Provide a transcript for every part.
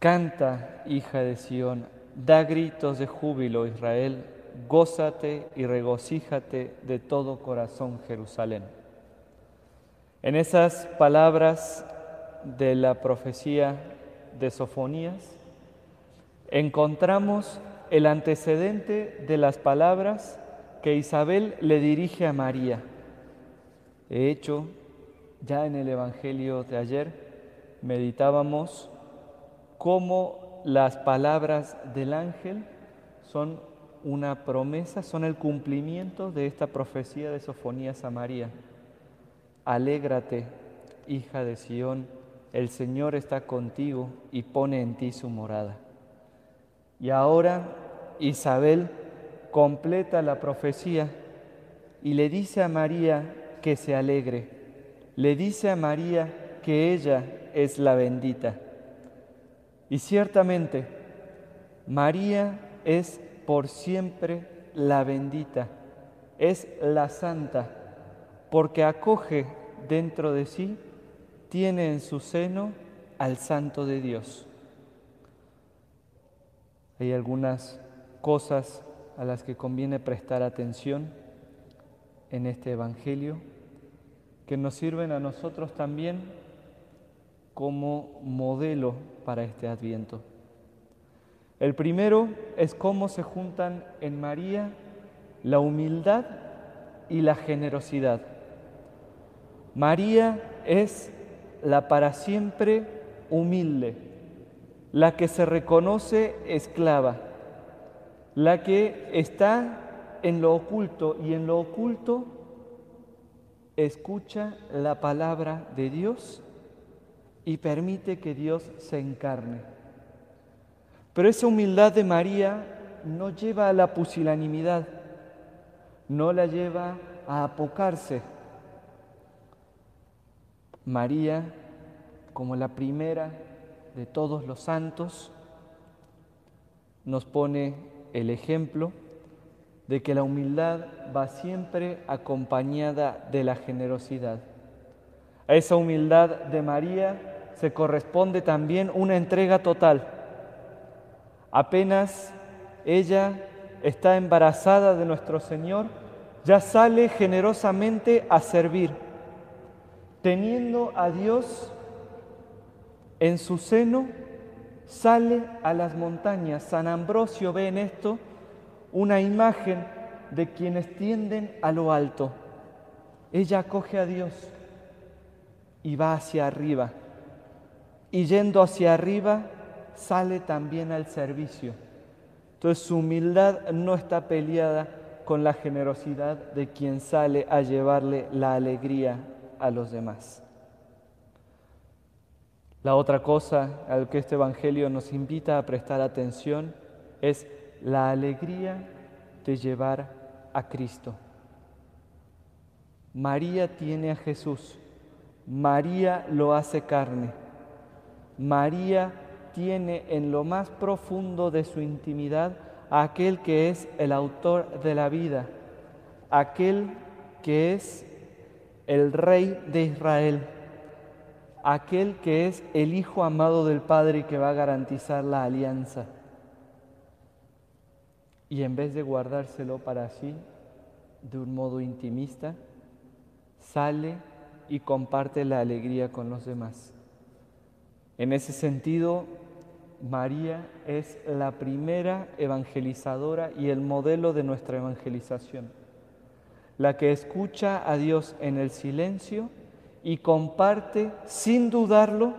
Canta, hija de Sión, da gritos de júbilo, Israel, gózate y regocíjate de todo corazón, Jerusalén. En esas palabras de la profecía de Sofonías, encontramos el antecedente de las palabras que Isabel le dirige a María. De hecho, ya en el Evangelio de ayer meditábamos cómo las palabras del ángel son una promesa, son el cumplimiento de esta profecía de Sofonías a María. Alégrate, hija de Sión, el Señor está contigo y pone en ti su morada. Y ahora Isabel completa la profecía y le dice a María que se alegre, le dice a María que ella es la bendita. Y ciertamente, María es por siempre la bendita, es la santa, porque acoge dentro de sí, tiene en su seno al Santo de Dios. Hay algunas cosas a las que conviene prestar atención en este Evangelio que nos sirven a nosotros también como modelo para este adviento. El primero es cómo se juntan en María la humildad y la generosidad. María es la para siempre humilde, la que se reconoce esclava, la que está en lo oculto y en lo oculto escucha la palabra de Dios y permite que Dios se encarne. Pero esa humildad de María no lleva a la pusilanimidad, no la lleva a apocarse, María, como la primera de todos los santos, nos pone el ejemplo de que la humildad va siempre acompañada de la generosidad. A esa humildad de María se corresponde también una entrega total. Apenas ella está embarazada de nuestro Señor, ya sale generosamente a servir teniendo a Dios en su seno, sale a las montañas. San Ambrosio ve en esto una imagen de quienes tienden a lo alto. Ella acoge a Dios y va hacia arriba. Y yendo hacia arriba, sale también al servicio. Entonces su humildad no está peleada con la generosidad de quien sale a llevarle la alegría a los demás. La otra cosa al que este Evangelio nos invita a prestar atención es la alegría de llevar a Cristo. María tiene a Jesús, María lo hace carne, María tiene en lo más profundo de su intimidad a aquel que es el autor de la vida, aquel que es el Rey de Israel, aquel que es el Hijo amado del Padre y que va a garantizar la alianza. Y en vez de guardárselo para sí de un modo intimista, sale y comparte la alegría con los demás. En ese sentido, María es la primera evangelizadora y el modelo de nuestra evangelización la que escucha a Dios en el silencio y comparte sin dudarlo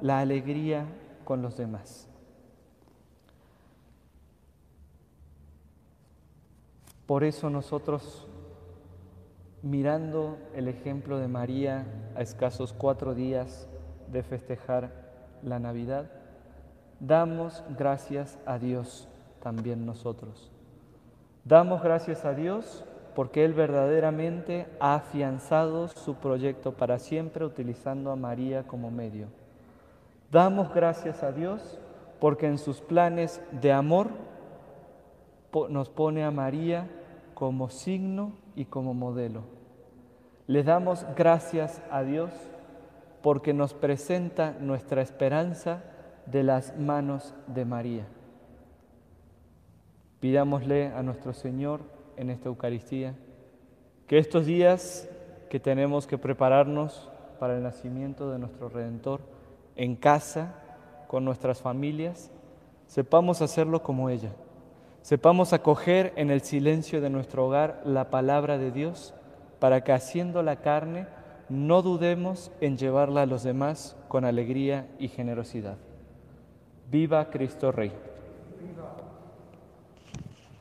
la alegría con los demás. Por eso nosotros, mirando el ejemplo de María a escasos cuatro días de festejar la Navidad, damos gracias a Dios también nosotros. Damos gracias a Dios porque Él verdaderamente ha afianzado su proyecto para siempre utilizando a María como medio. Damos gracias a Dios porque en sus planes de amor nos pone a María como signo y como modelo. Le damos gracias a Dios porque nos presenta nuestra esperanza de las manos de María. Pidámosle a nuestro Señor en esta Eucaristía que estos días que tenemos que prepararnos para el nacimiento de nuestro Redentor en casa, con nuestras familias, sepamos hacerlo como ella. Sepamos acoger en el silencio de nuestro hogar la palabra de Dios para que haciendo la carne no dudemos en llevarla a los demás con alegría y generosidad. Viva Cristo Rey.